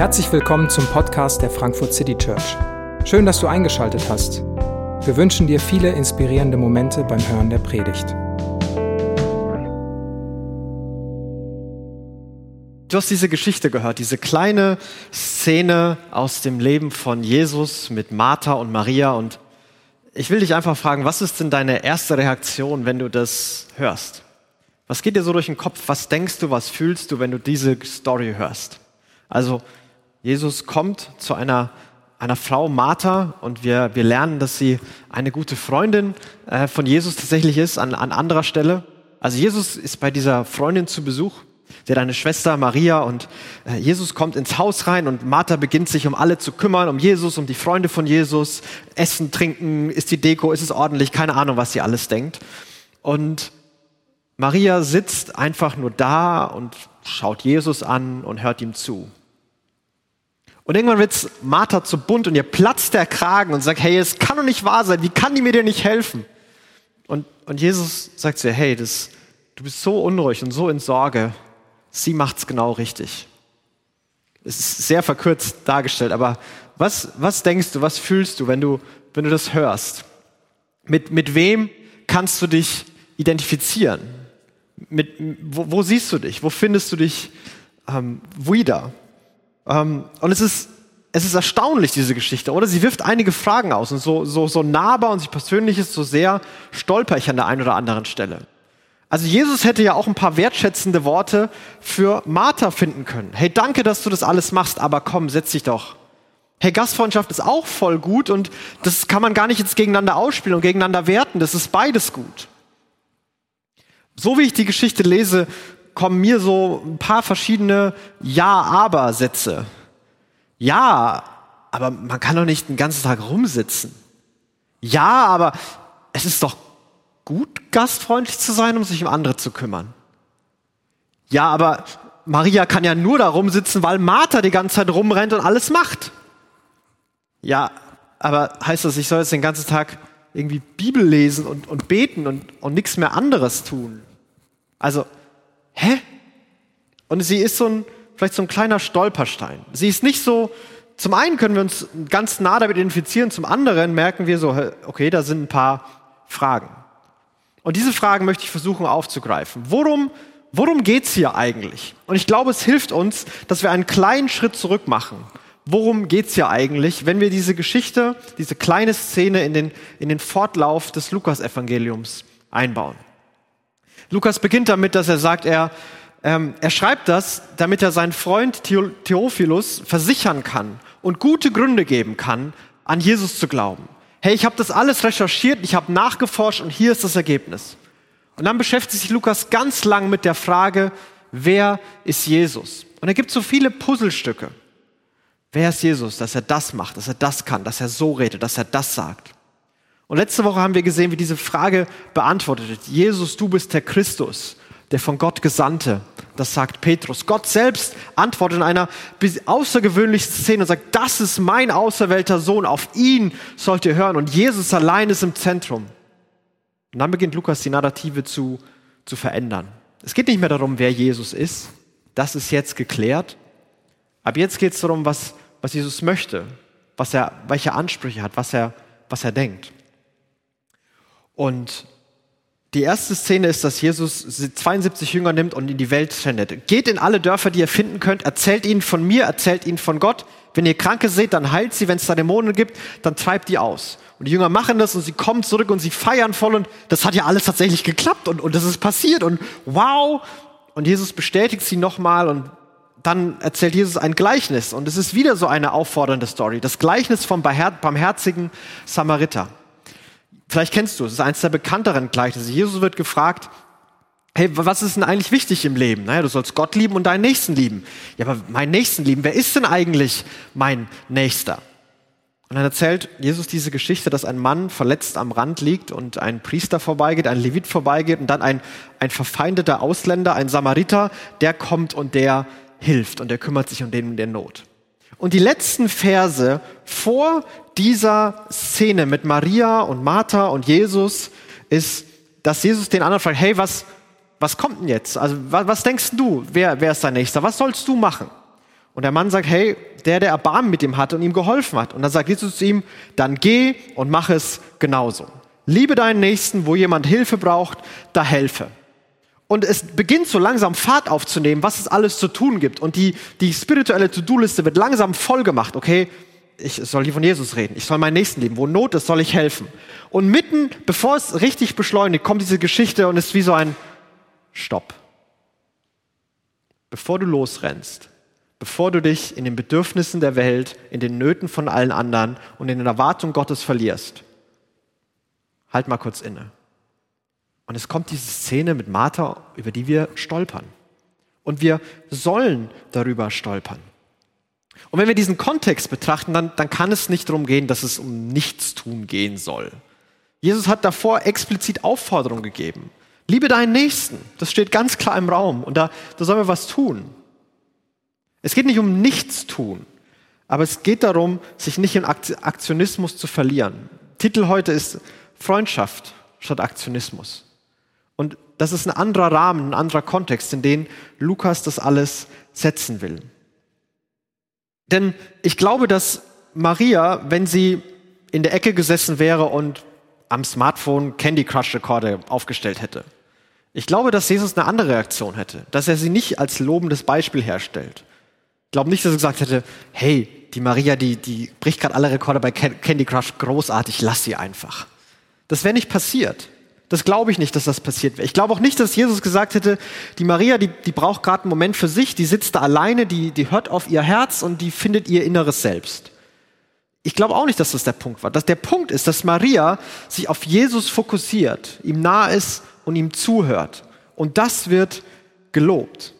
Herzlich willkommen zum Podcast der Frankfurt City Church. Schön, dass du eingeschaltet hast. Wir wünschen dir viele inspirierende Momente beim Hören der Predigt. Du hast diese Geschichte gehört, diese kleine Szene aus dem Leben von Jesus mit Martha und Maria. Und ich will dich einfach fragen, was ist denn deine erste Reaktion, wenn du das hörst? Was geht dir so durch den Kopf? Was denkst du, was fühlst du, wenn du diese Story hörst? Also, Jesus kommt zu einer, einer Frau, Martha, und wir, wir lernen, dass sie eine gute Freundin äh, von Jesus tatsächlich ist, an, an anderer Stelle. Also Jesus ist bei dieser Freundin zu Besuch. Sie hat eine Schwester, Maria, und äh, Jesus kommt ins Haus rein und Martha beginnt sich um alle zu kümmern, um Jesus, um die Freunde von Jesus. Essen, trinken, ist die Deko, ist es ordentlich, keine Ahnung, was sie alles denkt. Und Maria sitzt einfach nur da und schaut Jesus an und hört ihm zu. Und irgendwann wird's Martha zu bunt und ihr platzt der Kragen und sagt, hey, es kann doch nicht wahr sein, wie kann die mir dir nicht helfen? Und, und Jesus sagt zu ihr, hey, das, du bist so unruhig und so in Sorge, sie macht's genau richtig. Es ist sehr verkürzt dargestellt, aber was, was denkst du, was fühlst du, wenn du, wenn du das hörst? Mit, mit wem kannst du dich identifizieren? Mit, wo, wo siehst du dich? Wo findest du dich ähm, wieder? Ähm, und es ist, es ist erstaunlich, diese Geschichte, oder? Sie wirft einige Fragen aus und so, so, so nahbar und sie persönlich ist so sehr stolper ich an der einen oder anderen Stelle. Also Jesus hätte ja auch ein paar wertschätzende Worte für Martha finden können. Hey, danke, dass du das alles machst, aber komm, setz dich doch. Hey, Gastfreundschaft ist auch voll gut und das kann man gar nicht jetzt gegeneinander ausspielen und gegeneinander werten. Das ist beides gut. So wie ich die Geschichte lese, kommen mir so ein paar verschiedene Ja-Aber-Sätze. Ja, aber man kann doch nicht den ganzen Tag rumsitzen. Ja, aber es ist doch gut, gastfreundlich zu sein, um sich um andere zu kümmern. Ja, aber Maria kann ja nur da rumsitzen, weil Martha die ganze Zeit rumrennt und alles macht. Ja, aber heißt das, ich soll jetzt den ganzen Tag irgendwie Bibel lesen und, und beten und, und nichts mehr anderes tun? Also, hä? Und sie ist so ein, vielleicht so ein kleiner Stolperstein. Sie ist nicht so, zum einen können wir uns ganz nah damit identifizieren, zum anderen merken wir so, okay, da sind ein paar Fragen. Und diese Fragen möchte ich versuchen aufzugreifen. Worum, worum geht's hier eigentlich? Und ich glaube, es hilft uns, dass wir einen kleinen Schritt zurück machen. Worum geht's hier eigentlich, wenn wir diese Geschichte, diese kleine Szene in den, in den Fortlauf des Lukas-Evangeliums einbauen? Lukas beginnt damit, dass er sagt, er, ähm, er schreibt das, damit er seinen Freund Theophilus versichern kann und gute Gründe geben kann, an Jesus zu glauben. Hey, ich habe das alles recherchiert, ich habe nachgeforscht und hier ist das Ergebnis. Und dann beschäftigt sich Lukas ganz lang mit der Frage, wer ist Jesus? Und er gibt so viele Puzzlestücke. Wer ist Jesus, dass er das macht, dass er das kann, dass er so redet, dass er das sagt? Und letzte Woche haben wir gesehen, wie diese Frage beantwortet wird. Jesus, du bist der Christus, der von Gott Gesandte. Das sagt Petrus. Gott selbst antwortet in einer außergewöhnlichen Szene und sagt, das ist mein auserwählter Sohn, auf ihn sollt ihr hören. Und Jesus allein ist im Zentrum. Und dann beginnt Lukas die Narrative zu, zu verändern. Es geht nicht mehr darum, wer Jesus ist. Das ist jetzt geklärt. Aber jetzt geht es darum, was, was Jesus möchte, was er, welche Ansprüche hat, was er, was er denkt. Und die erste Szene ist, dass Jesus 72 Jünger nimmt und in die Welt sendet. Geht in alle Dörfer, die ihr finden könnt, erzählt ihnen von mir, erzählt ihnen von Gott. Wenn ihr Kranke seht, dann heilt sie. Wenn es da Dämonen gibt, dann treibt die aus. Und die Jünger machen das und sie kommen zurück und sie feiern voll und das hat ja alles tatsächlich geklappt und, und das ist passiert und wow. Und Jesus bestätigt sie nochmal und dann erzählt Jesus ein Gleichnis und es ist wieder so eine auffordernde Story. Das Gleichnis vom barmherzigen Samariter. Vielleicht kennst du es, ist eines der bekannteren Gleichnisse. Jesus wird gefragt, hey, was ist denn eigentlich wichtig im Leben? Naja, du sollst Gott lieben und deinen Nächsten lieben. Ja, aber meinen Nächsten lieben, wer ist denn eigentlich mein Nächster? Und dann erzählt Jesus diese Geschichte, dass ein Mann verletzt am Rand liegt und ein Priester vorbeigeht, ein Levit vorbeigeht und dann ein, ein verfeindeter Ausländer, ein Samariter, der kommt und der hilft und der kümmert sich um den in der Not. Und die letzten Verse vor dieser Szene mit Maria und Martha und Jesus ist, dass Jesus den anderen fragt, hey, was, was kommt denn jetzt? Also was, was denkst du, wer, wer ist dein Nächster? Was sollst du machen? Und der Mann sagt, hey, der, der Erbarmen mit ihm hatte und ihm geholfen hat. Und dann sagt Jesus zu ihm, dann geh und mach es genauso. Liebe deinen Nächsten, wo jemand Hilfe braucht, da helfe. Und es beginnt so langsam Fahrt aufzunehmen, was es alles zu tun gibt. Und die, die spirituelle To-Do-Liste wird langsam voll gemacht. Okay, ich soll hier von Jesus reden. Ich soll meinen Nächsten lieben. Wo Not ist, soll ich helfen. Und mitten, bevor es richtig beschleunigt, kommt diese Geschichte und ist wie so ein Stopp. Bevor du losrennst, bevor du dich in den Bedürfnissen der Welt, in den Nöten von allen anderen und in den Erwartungen Gottes verlierst, halt mal kurz inne. Und es kommt diese Szene mit Martha, über die wir stolpern. Und wir sollen darüber stolpern. Und wenn wir diesen Kontext betrachten, dann, dann kann es nicht darum gehen, dass es um Nichtstun gehen soll. Jesus hat davor explizit Aufforderung gegeben. Liebe deinen Nächsten. Das steht ganz klar im Raum. Und da, da sollen wir was tun. Es geht nicht um Nichtstun, aber es geht darum, sich nicht in Aktionismus zu verlieren. Titel heute ist Freundschaft statt Aktionismus. Das ist ein anderer Rahmen, ein anderer Kontext, in den Lukas das alles setzen will. Denn ich glaube, dass Maria, wenn sie in der Ecke gesessen wäre und am Smartphone Candy Crush Rekorde aufgestellt hätte, ich glaube, dass Jesus eine andere Reaktion hätte, dass er sie nicht als lobendes Beispiel herstellt, glaube nicht, dass er gesagt hätte, hey, die Maria, die, die bricht gerade alle Rekorde bei Candy Crush, großartig, lass sie einfach. Das wäre nicht passiert. Das glaube ich nicht, dass das passiert wäre. Ich glaube auch nicht, dass Jesus gesagt hätte, die Maria, die, die braucht gerade einen Moment für sich, die sitzt da alleine, die, die hört auf ihr Herz und die findet ihr inneres Selbst. Ich glaube auch nicht, dass das der Punkt war. Dass der Punkt ist, dass Maria sich auf Jesus fokussiert, ihm nahe ist und ihm zuhört. Und das wird gelobt.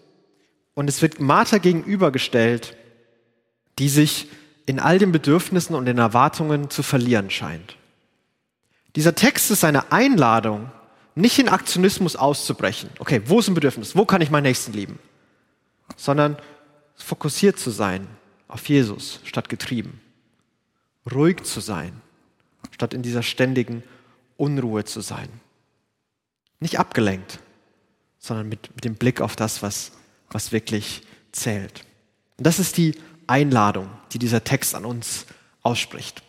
Und es wird Martha gegenübergestellt, die sich in all den Bedürfnissen und den Erwartungen zu verlieren scheint. Dieser Text ist eine Einladung, nicht in Aktionismus auszubrechen. Okay, wo ist ein Bedürfnis? Wo kann ich meinen Nächsten lieben? Sondern fokussiert zu sein auf Jesus statt getrieben. Ruhig zu sein statt in dieser ständigen Unruhe zu sein. Nicht abgelenkt, sondern mit, mit dem Blick auf das, was was wirklich zählt. Und das ist die Einladung, die dieser Text an uns ausspricht.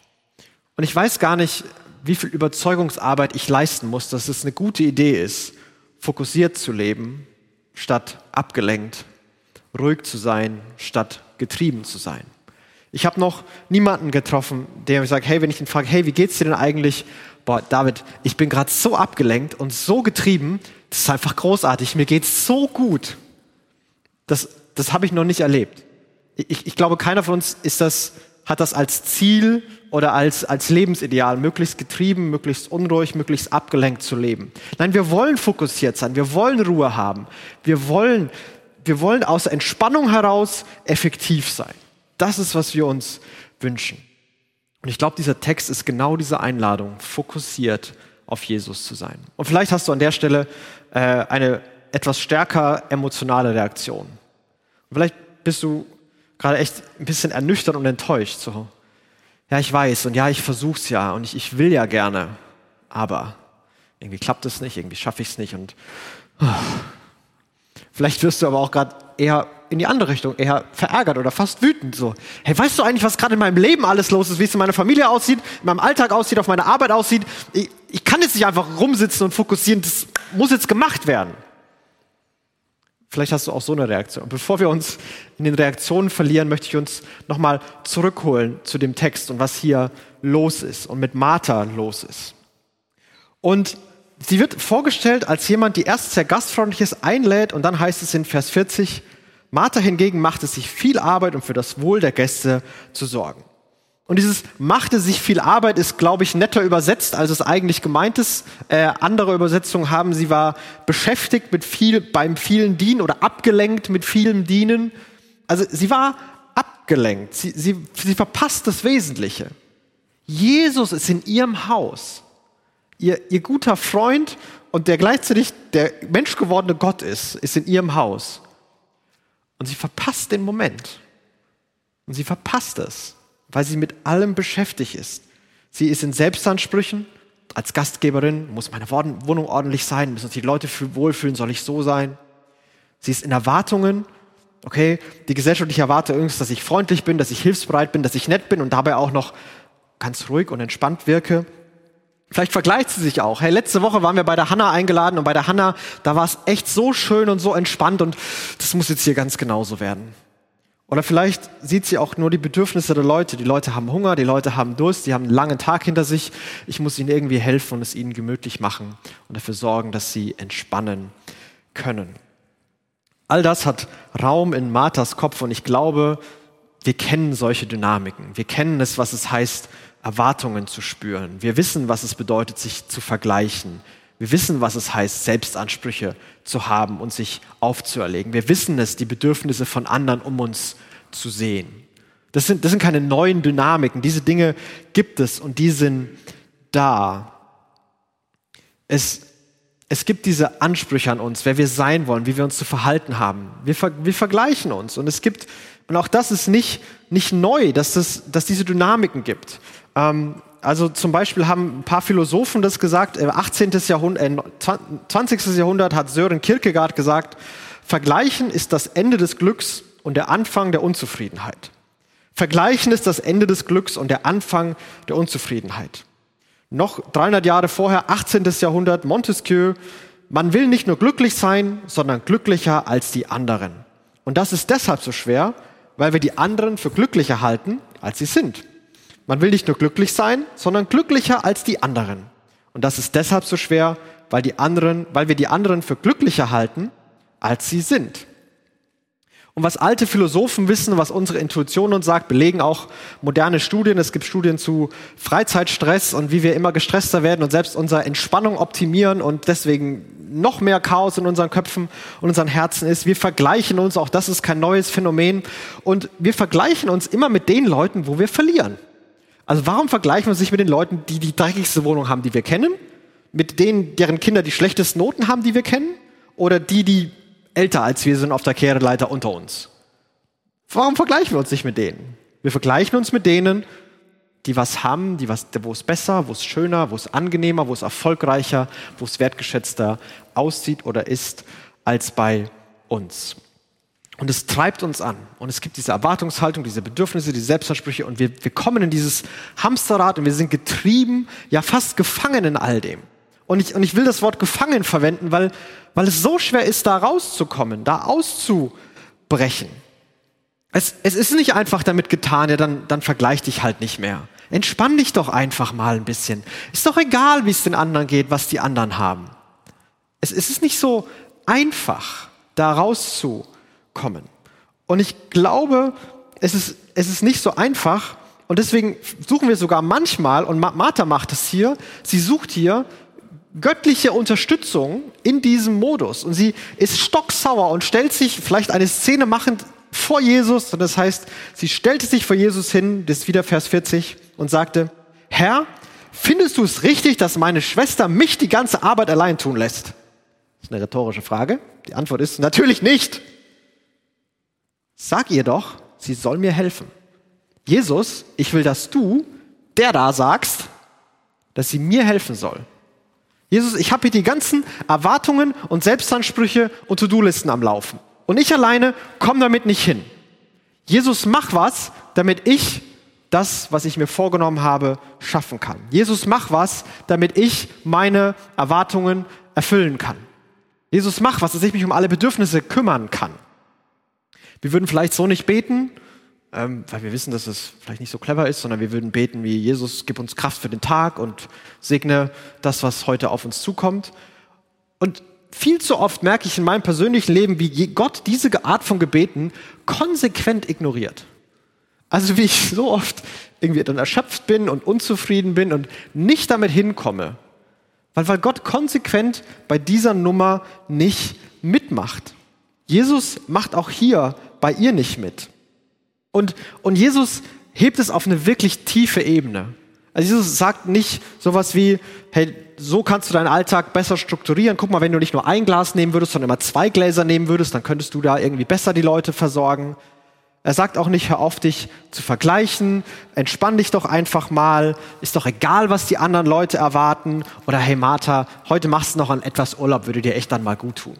Und ich weiß gar nicht, wie viel Überzeugungsarbeit ich leisten muss, dass es eine gute Idee ist, fokussiert zu leben, statt abgelenkt, ruhig zu sein, statt getrieben zu sein. Ich habe noch niemanden getroffen, der mir sagt, hey, wenn ich ihn frage, hey, wie geht's dir denn eigentlich? Boah, David, ich bin gerade so abgelenkt und so getrieben, das ist einfach großartig, mir geht's so gut. Das, das habe ich noch nicht erlebt. Ich, ich glaube, keiner von uns ist das, hat das als Ziel oder als, als Lebensideal, möglichst getrieben, möglichst unruhig, möglichst abgelenkt zu leben. Nein, wir wollen fokussiert sein, wir wollen Ruhe haben, wir wollen, wir wollen aus Entspannung heraus effektiv sein. Das ist, was wir uns wünschen. Und ich glaube, dieser Text ist genau diese Einladung, fokussiert auf Jesus zu sein. Und vielleicht hast du an der Stelle äh, eine etwas stärker emotionale Reaktion. Vielleicht bist du gerade echt ein bisschen ernüchtert und enttäuscht. So, ja, ich weiß und ja, ich versuch's ja und ich, ich will ja gerne, aber irgendwie klappt es nicht, irgendwie schaffe ich es nicht und oh. vielleicht wirst du aber auch gerade eher in die andere Richtung, eher verärgert oder fast wütend. So, hey, weißt du eigentlich, was gerade in meinem Leben alles los ist, wie es in meiner Familie aussieht, in meinem Alltag aussieht, auf meiner Arbeit aussieht? Ich, ich kann jetzt nicht einfach rumsitzen und fokussieren, das muss jetzt gemacht werden. Vielleicht hast du auch so eine Reaktion. Bevor wir uns in den Reaktionen verlieren, möchte ich uns nochmal zurückholen zu dem Text und was hier los ist und mit Martha los ist. Und sie wird vorgestellt als jemand, die erst sehr gastfreundlich ist, einlädt und dann heißt es in Vers 40, Martha hingegen macht es sich viel Arbeit, um für das Wohl der Gäste zu sorgen. Und dieses machte sich viel Arbeit ist, glaube ich, netter übersetzt, als es eigentlich gemeint ist. Äh, andere Übersetzungen haben, sie war beschäftigt mit viel, beim vielen Dienen oder abgelenkt mit vielem Dienen. Also sie war abgelenkt. Sie, sie, sie verpasst das Wesentliche. Jesus ist in ihrem Haus. Ihr, ihr guter Freund und der gleichzeitig der menschgewordene Gott ist, ist in ihrem Haus. Und sie verpasst den Moment. Und sie verpasst es weil sie mit allem beschäftigt ist. Sie ist in Selbstansprüchen. Als Gastgeberin muss meine Wohnung ordentlich sein, müssen sich die Leute wohlfühlen, soll ich so sein. Sie ist in Erwartungen Okay, die gesellschaftliche Erwartung ist, dass ich freundlich bin, dass ich hilfsbereit bin, dass ich nett bin und dabei auch noch ganz ruhig und entspannt wirke. Vielleicht vergleicht sie sich auch. Hey, letzte Woche waren wir bei der Hanna eingeladen und bei der Hanna, da war es echt so schön und so entspannt und das muss jetzt hier ganz genauso werden. Oder vielleicht sieht sie auch nur die Bedürfnisse der Leute. Die Leute haben Hunger, die Leute haben Durst, die haben einen langen Tag hinter sich. Ich muss ihnen irgendwie helfen und es ihnen gemütlich machen und dafür sorgen, dass sie entspannen können. All das hat Raum in Marthas Kopf und ich glaube, wir kennen solche Dynamiken. Wir kennen es, was es heißt, Erwartungen zu spüren. Wir wissen, was es bedeutet, sich zu vergleichen. Wir wissen, was es heißt, Selbstansprüche zu haben und sich aufzuerlegen. Wir wissen es, die Bedürfnisse von anderen um uns zu sehen. Das sind, das sind keine neuen Dynamiken. Diese Dinge gibt es und die sind da. Es, es gibt diese Ansprüche an uns, wer wir sein wollen, wie wir uns zu verhalten haben. Wir, wir vergleichen uns und es gibt, und auch das ist nicht, nicht neu, dass, das, dass diese Dynamiken gibt. Ähm, also zum Beispiel haben ein paar Philosophen das gesagt, 18. Jahrhundert, äh, 20. Jahrhundert hat Sören Kierkegaard gesagt, Vergleichen ist das Ende des Glücks und der Anfang der Unzufriedenheit. Vergleichen ist das Ende des Glücks und der Anfang der Unzufriedenheit. Noch 300 Jahre vorher, 18. Jahrhundert, Montesquieu, man will nicht nur glücklich sein, sondern glücklicher als die anderen. Und das ist deshalb so schwer, weil wir die anderen für glücklicher halten, als sie sind. Man will nicht nur glücklich sein, sondern glücklicher als die anderen. Und das ist deshalb so schwer, weil die anderen, weil wir die anderen für glücklicher halten, als sie sind. Und was alte Philosophen wissen, was unsere Intuition uns sagt, belegen auch moderne Studien. Es gibt Studien zu Freizeitstress und wie wir immer gestresster werden und selbst unsere Entspannung optimieren und deswegen noch mehr Chaos in unseren Köpfen und unseren Herzen ist. Wir vergleichen uns, auch das ist kein neues Phänomen. Und wir vergleichen uns immer mit den Leuten, wo wir verlieren. Also warum vergleichen wir sich mit den Leuten, die die dreckigste Wohnung haben, die wir kennen? Mit denen, deren Kinder die schlechtesten Noten haben, die wir kennen? Oder die, die älter als wir sind auf der Kehreleiter unter uns? Warum vergleichen wir uns nicht mit denen? Wir vergleichen uns mit denen, die was haben, die was, wo es besser, wo es schöner, wo es angenehmer, wo es erfolgreicher, wo es wertgeschätzter aussieht oder ist als bei uns. Und es treibt uns an. Und es gibt diese Erwartungshaltung, diese Bedürfnisse, diese Selbstansprüche. Und wir, wir kommen in dieses Hamsterrad und wir sind getrieben, ja fast gefangen in all dem. Und ich, und ich will das Wort gefangen verwenden, weil, weil es so schwer ist, da rauszukommen, da auszubrechen. Es, es ist nicht einfach damit getan, ja, dann, dann vergleich dich halt nicht mehr. Entspann dich doch einfach mal ein bisschen. Ist doch egal, wie es den anderen geht, was die anderen haben. Es, es ist nicht so einfach, da rauszukommen kommen. Und ich glaube, es ist, es ist nicht so einfach. Und deswegen suchen wir sogar manchmal, und Martha macht es hier, sie sucht hier göttliche Unterstützung in diesem Modus. Und sie ist stocksauer und stellt sich vielleicht eine Szene machend vor Jesus. Und das heißt, sie stellte sich vor Jesus hin, das ist wieder Vers 40, und sagte, Herr, findest du es richtig, dass meine Schwester mich die ganze Arbeit allein tun lässt? Das ist eine rhetorische Frage. Die Antwort ist natürlich nicht. Sag ihr doch, sie soll mir helfen. Jesus, ich will, dass du, der da sagst, dass sie mir helfen soll. Jesus, ich habe hier die ganzen Erwartungen und Selbstansprüche und To-Do-Listen am Laufen. Und ich alleine komme damit nicht hin. Jesus, mach was, damit ich das, was ich mir vorgenommen habe, schaffen kann. Jesus, mach was, damit ich meine Erwartungen erfüllen kann. Jesus, mach was, dass ich mich um alle Bedürfnisse kümmern kann. Wir würden vielleicht so nicht beten, ähm, weil wir wissen, dass es vielleicht nicht so clever ist, sondern wir würden beten wie Jesus, gib uns Kraft für den Tag und segne das, was heute auf uns zukommt. Und viel zu oft merke ich in meinem persönlichen Leben, wie Gott diese Art von Gebeten konsequent ignoriert. Also wie ich so oft irgendwie dann erschöpft bin und unzufrieden bin und nicht damit hinkomme. Weil, weil Gott konsequent bei dieser Nummer nicht mitmacht. Jesus macht auch hier bei ihr nicht mit. Und, und Jesus hebt es auf eine wirklich tiefe Ebene. Also Jesus sagt nicht sowas wie, hey, so kannst du deinen Alltag besser strukturieren. Guck mal, wenn du nicht nur ein Glas nehmen würdest, sondern immer zwei Gläser nehmen würdest, dann könntest du da irgendwie besser die Leute versorgen. Er sagt auch nicht, hör auf dich zu vergleichen, entspann dich doch einfach mal, ist doch egal, was die anderen Leute erwarten. Oder hey Martha, heute machst du noch an etwas Urlaub, würde dir echt dann mal gut tun.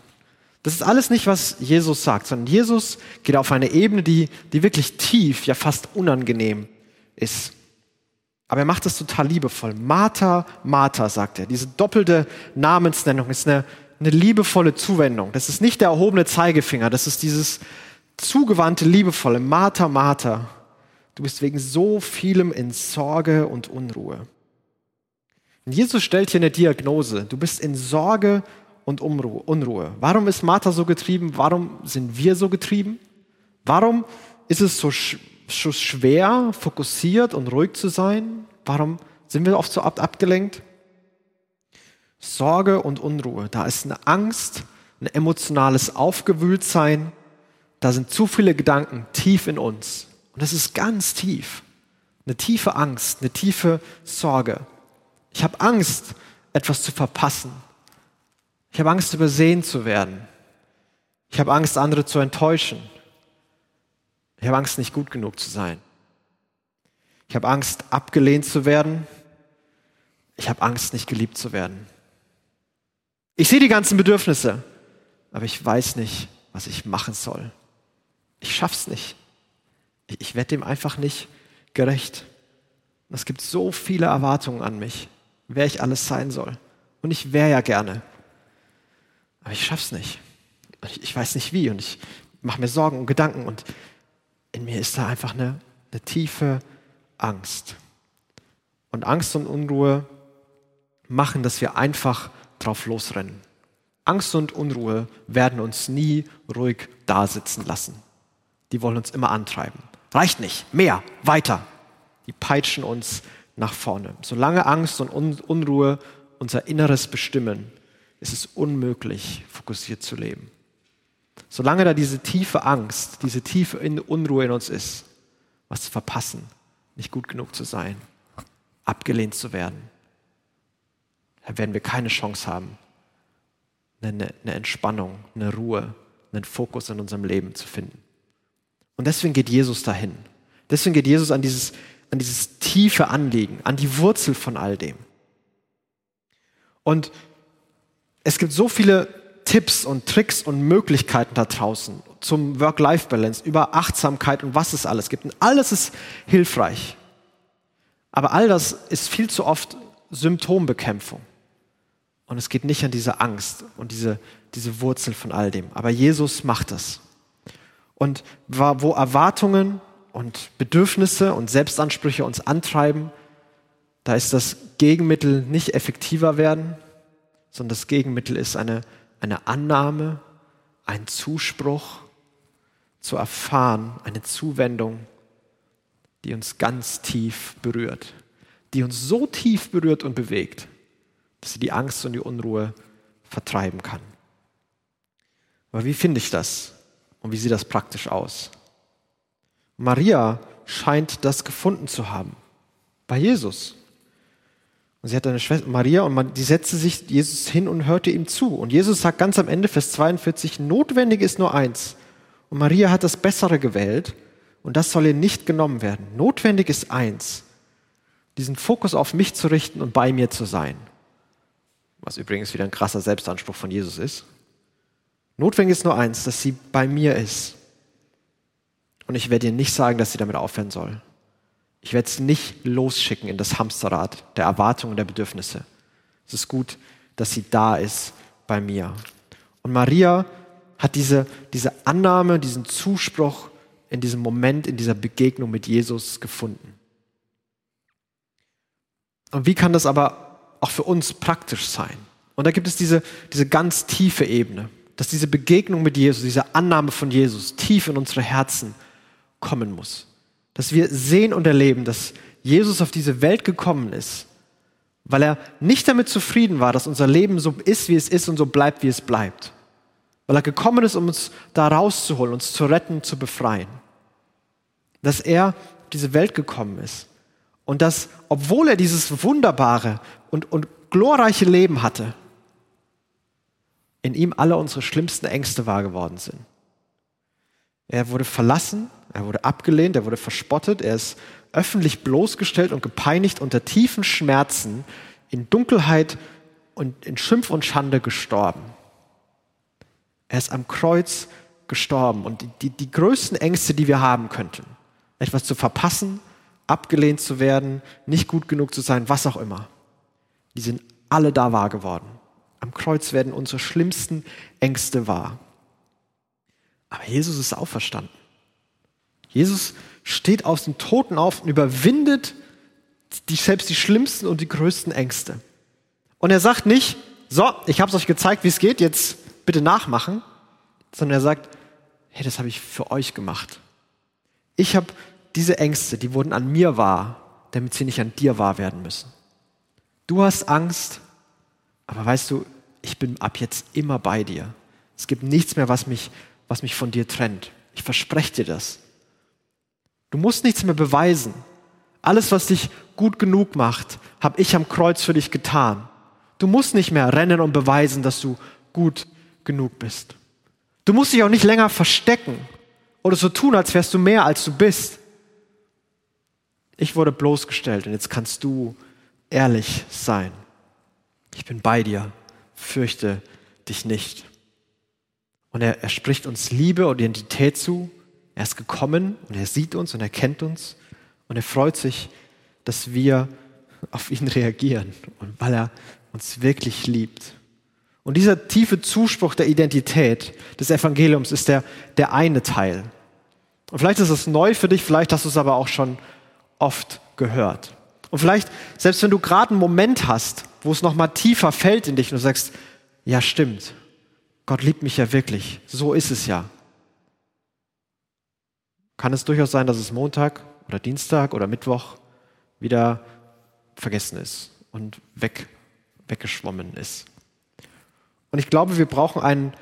Das ist alles nicht, was Jesus sagt, sondern Jesus geht auf eine Ebene, die, die wirklich tief, ja fast unangenehm ist. Aber er macht das total liebevoll. Martha, Martha, sagt er. Diese doppelte Namensnennung ist eine, eine liebevolle Zuwendung. Das ist nicht der erhobene Zeigefinger, das ist dieses zugewandte, liebevolle Martha, Martha. Du bist wegen so vielem in Sorge und Unruhe. Und Jesus stellt hier eine Diagnose. Du bist in Sorge und Unruhe. Warum ist Martha so getrieben? Warum sind wir so getrieben? Warum ist es so, so schwer, fokussiert und ruhig zu sein? Warum sind wir oft so abgelenkt? Sorge und Unruhe. Da ist eine Angst, ein emotionales Aufgewühltsein. Da sind zu viele Gedanken tief in uns. Und das ist ganz tief. Eine tiefe Angst, eine tiefe Sorge. Ich habe Angst, etwas zu verpassen. Ich habe Angst, übersehen zu werden. Ich habe Angst, andere zu enttäuschen. Ich habe Angst, nicht gut genug zu sein. Ich habe Angst, abgelehnt zu werden. Ich habe Angst, nicht geliebt zu werden. Ich sehe die ganzen Bedürfnisse, aber ich weiß nicht, was ich machen soll. Ich schaff's nicht. Ich, werde dem einfach nicht gerecht. es gibt so viele Erwartungen an mich, wer ich alles sein soll. Und ich wäre ja gerne. Aber ich schaff's nicht. Ich, ich weiß nicht wie und ich mache mir Sorgen und Gedanken und in mir ist da einfach eine, eine tiefe Angst. Und Angst und Unruhe machen, dass wir einfach drauf losrennen. Angst und Unruhe werden uns nie ruhig dasitzen lassen. Die wollen uns immer antreiben. Reicht nicht, mehr, weiter. Die peitschen uns nach vorne. Solange Angst und Unruhe unser Inneres bestimmen, ist es unmöglich, fokussiert zu leben. Solange da diese tiefe Angst, diese tiefe Unruhe in uns ist, was zu verpassen, nicht gut genug zu sein, abgelehnt zu werden, dann werden wir keine Chance haben, eine, eine Entspannung, eine Ruhe, einen Fokus in unserem Leben zu finden. Und deswegen geht Jesus dahin. Deswegen geht Jesus an dieses, an dieses tiefe Anliegen, an die Wurzel von all dem. Und es gibt so viele Tipps und Tricks und Möglichkeiten da draußen zum Work-Life-Balance, über Achtsamkeit und was es alles gibt. Und alles ist hilfreich. Aber all das ist viel zu oft Symptombekämpfung. Und es geht nicht an diese Angst und diese, diese Wurzel von all dem. Aber Jesus macht das. Und wo Erwartungen und Bedürfnisse und Selbstansprüche uns antreiben, da ist das Gegenmittel nicht effektiver werden, sondern das Gegenmittel ist eine, eine Annahme, ein Zuspruch zu erfahren, eine Zuwendung, die uns ganz tief berührt, die uns so tief berührt und bewegt, dass sie die Angst und die Unruhe vertreiben kann. Aber wie finde ich das? Und wie sieht das praktisch aus? Maria scheint das gefunden zu haben bei Jesus. Und sie hat eine Schwester, Maria, und man, die setzte sich Jesus hin und hörte ihm zu. Und Jesus sagt ganz am Ende, Vers 42, notwendig ist nur eins. Und Maria hat das Bessere gewählt und das soll ihr nicht genommen werden. Notwendig ist eins, diesen Fokus auf mich zu richten und bei mir zu sein. Was übrigens wieder ein krasser Selbstanspruch von Jesus ist. Notwendig ist nur eins, dass sie bei mir ist. Und ich werde ihr nicht sagen, dass sie damit aufhören soll. Ich werde sie nicht losschicken in das Hamsterrad der Erwartungen und der Bedürfnisse. Es ist gut, dass sie da ist bei mir. Und Maria hat diese, diese Annahme, diesen Zuspruch in diesem Moment, in dieser Begegnung mit Jesus gefunden. Und wie kann das aber auch für uns praktisch sein? Und da gibt es diese, diese ganz tiefe Ebene, dass diese Begegnung mit Jesus, diese Annahme von Jesus tief in unsere Herzen kommen muss dass wir sehen und erleben, dass Jesus auf diese Welt gekommen ist, weil er nicht damit zufrieden war, dass unser Leben so ist, wie es ist und so bleibt, wie es bleibt. Weil er gekommen ist, um uns da rauszuholen, uns zu retten, zu befreien. Dass er auf diese Welt gekommen ist und dass, obwohl er dieses wunderbare und, und glorreiche Leben hatte, in ihm alle unsere schlimmsten Ängste wahr geworden sind. Er wurde verlassen, er wurde abgelehnt, er wurde verspottet, er ist öffentlich bloßgestellt und gepeinigt unter tiefen Schmerzen, in Dunkelheit und in Schimpf und Schande gestorben. Er ist am Kreuz gestorben. Und die, die, größten Ängste, die wir haben könnten, etwas zu verpassen, abgelehnt zu werden, nicht gut genug zu sein, was auch immer, die sind alle da wahr geworden. Am Kreuz werden unsere schlimmsten Ängste wahr. Aber Jesus ist auferstanden. Jesus steht aus dem Toten auf und überwindet die, selbst die schlimmsten und die größten Ängste. Und er sagt nicht, so, ich habe es euch gezeigt, wie es geht, jetzt bitte nachmachen, sondern er sagt, hey, das habe ich für euch gemacht. Ich habe diese Ängste, die wurden an mir wahr, damit sie nicht an dir wahr werden müssen. Du hast Angst, aber weißt du, ich bin ab jetzt immer bei dir. Es gibt nichts mehr, was mich, was mich von dir trennt. Ich verspreche dir das. Du musst nichts mehr beweisen. Alles, was dich gut genug macht, habe ich am Kreuz für dich getan. Du musst nicht mehr rennen und beweisen, dass du gut genug bist. Du musst dich auch nicht länger verstecken oder so tun, als wärst du mehr, als du bist. Ich wurde bloßgestellt und jetzt kannst du ehrlich sein. Ich bin bei dir, fürchte dich nicht. Und er, er spricht uns Liebe und Identität zu. Er ist gekommen und er sieht uns und er kennt uns und er freut sich, dass wir auf ihn reagieren und weil er uns wirklich liebt. Und dieser tiefe Zuspruch der Identität des Evangeliums ist der, der eine Teil. Und vielleicht ist es neu für dich, vielleicht hast du es aber auch schon oft gehört. Und vielleicht, selbst wenn du gerade einen Moment hast, wo es nochmal tiefer fällt in dich und du sagst, ja stimmt, Gott liebt mich ja wirklich, so ist es ja. Kann es durchaus sein, dass es Montag oder Dienstag oder Mittwoch wieder vergessen ist und weg, weggeschwommen ist. Und ich glaube, wir brauchen ein,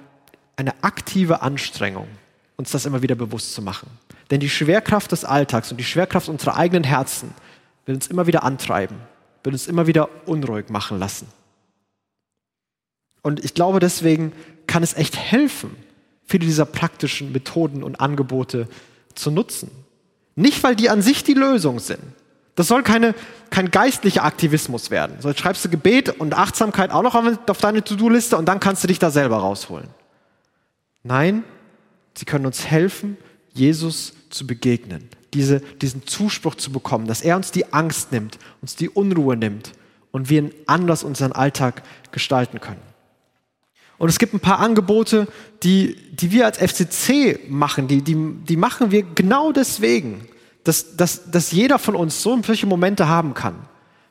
eine aktive Anstrengung, uns das immer wieder bewusst zu machen. Denn die Schwerkraft des Alltags und die Schwerkraft unserer eigenen Herzen will uns immer wieder antreiben, will uns immer wieder unruhig machen lassen. Und ich glaube, deswegen kann es echt helfen, viele dieser praktischen Methoden und Angebote zu nutzen. Nicht, weil die an sich die Lösung sind. Das soll keine, kein geistlicher Aktivismus werden. So, jetzt schreibst du Gebet und Achtsamkeit auch noch auf deine To-Do-Liste und dann kannst du dich da selber rausholen. Nein, sie können uns helfen, Jesus zu begegnen, diese, diesen Zuspruch zu bekommen, dass er uns die Angst nimmt, uns die Unruhe nimmt und wir anders unseren Alltag gestalten können. Und es gibt ein paar Angebote, die, die wir als FCC machen, die, die, die machen wir genau deswegen, dass, dass, dass jeder von uns so solche Momente haben kann.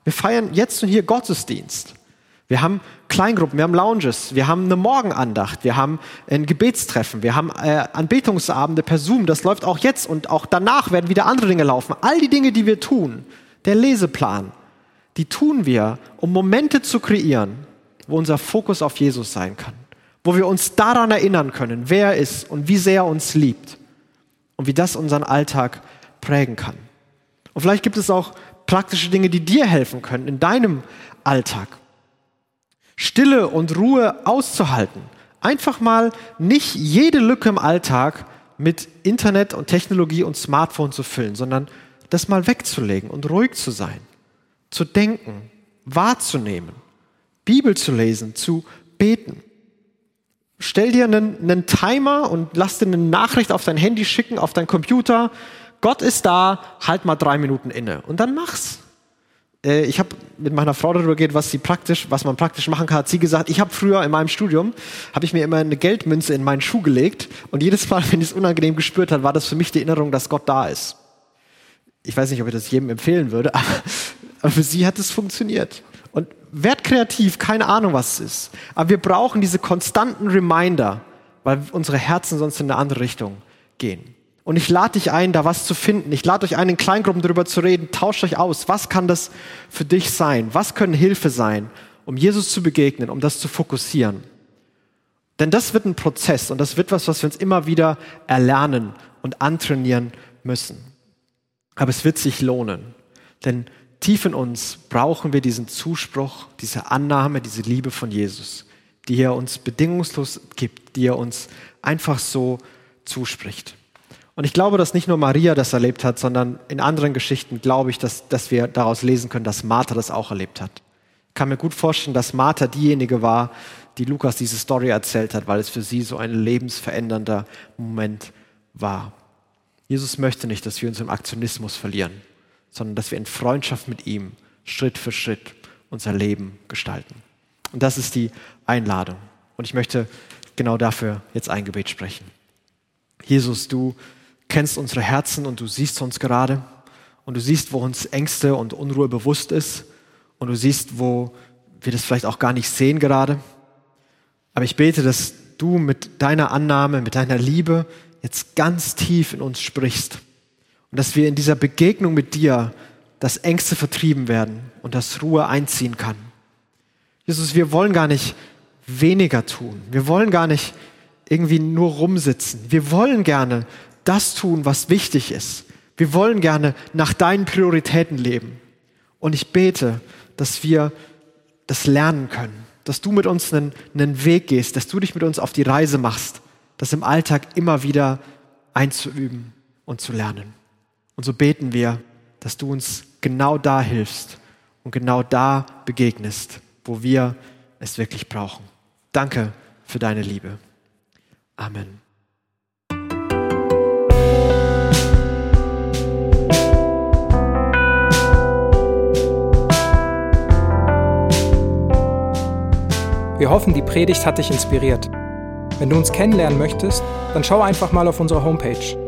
Wir feiern jetzt und hier Gottesdienst. Wir haben Kleingruppen, wir haben Lounges, wir haben eine Morgenandacht, wir haben ein Gebetstreffen, wir haben äh, Anbetungsabende per Zoom, das läuft auch jetzt und auch danach werden wieder andere Dinge laufen. All die Dinge, die wir tun, der Leseplan, die tun wir, um Momente zu kreieren, wo unser Fokus auf Jesus sein kann, wo wir uns daran erinnern können, wer er ist und wie sehr er uns liebt und wie das unseren Alltag prägen kann. Und vielleicht gibt es auch praktische Dinge, die dir helfen können in deinem Alltag. Stille und Ruhe auszuhalten. Einfach mal nicht jede Lücke im Alltag mit Internet und Technologie und Smartphone zu füllen, sondern das mal wegzulegen und ruhig zu sein, zu denken, wahrzunehmen, Bibel zu lesen, zu beten. Stell dir einen, einen Timer und lass dir eine Nachricht auf dein Handy schicken, auf dein Computer, Gott ist da, halt mal drei Minuten inne und dann mach's. Äh, ich habe mit meiner Frau darüber geredet, was sie praktisch, was man praktisch machen kann. Hat sie gesagt, ich habe früher in meinem Studium habe ich mir immer eine Geldmünze in meinen Schuh gelegt und jedes Mal, wenn ich es unangenehm gespürt hat, war das für mich die Erinnerung, dass Gott da ist. Ich weiß nicht, ob ich das jedem empfehlen würde, aber, aber für sie hat es funktioniert. Werd kreativ, keine Ahnung, was es ist. Aber wir brauchen diese konstanten Reminder, weil unsere Herzen sonst in eine andere Richtung gehen. Und ich lade dich ein, da was zu finden. Ich lade euch ein, in Kleingruppen darüber zu reden. Tauscht euch aus. Was kann das für dich sein? Was können Hilfe sein, um Jesus zu begegnen, um das zu fokussieren? Denn das wird ein Prozess und das wird was, was wir uns immer wieder erlernen und antrainieren müssen. Aber es wird sich lohnen. Denn tief in uns brauchen wir diesen Zuspruch, diese Annahme, diese Liebe von Jesus, die er uns bedingungslos gibt, die er uns einfach so zuspricht. Und ich glaube, dass nicht nur Maria das erlebt hat, sondern in anderen Geschichten glaube ich, dass, dass wir daraus lesen können, dass Martha das auch erlebt hat. kann mir gut vorstellen, dass Martha diejenige war, die Lukas diese Story erzählt hat, weil es für sie so ein lebensverändernder Moment war. Jesus möchte nicht, dass wir uns im Aktionismus verlieren, sondern dass wir in Freundschaft mit ihm Schritt für Schritt unser Leben gestalten. Und das ist die Einladung. Und ich möchte genau dafür jetzt ein Gebet sprechen. Jesus, du kennst unsere Herzen und du siehst uns gerade und du siehst, wo uns Ängste und Unruhe bewusst ist und du siehst, wo wir das vielleicht auch gar nicht sehen gerade. Aber ich bete, dass du mit deiner Annahme, mit deiner Liebe jetzt ganz tief in uns sprichst und dass wir in dieser Begegnung mit dir, dass Ängste vertrieben werden und dass Ruhe einziehen kann. Jesus, wir wollen gar nicht weniger tun. Wir wollen gar nicht irgendwie nur rumsitzen. Wir wollen gerne das tun, was wichtig ist. Wir wollen gerne nach deinen Prioritäten leben. Und ich bete, dass wir das lernen können, dass du mit uns einen, einen Weg gehst, dass du dich mit uns auf die Reise machst, das im Alltag immer wieder einzuüben und zu lernen. Und so beten wir, dass du uns genau da hilfst und genau da begegnest, wo wir es wirklich brauchen. Danke für deine Liebe. Amen. Wir hoffen, die Predigt hat dich inspiriert. Wenn du uns kennenlernen möchtest, dann schau einfach mal auf unsere Homepage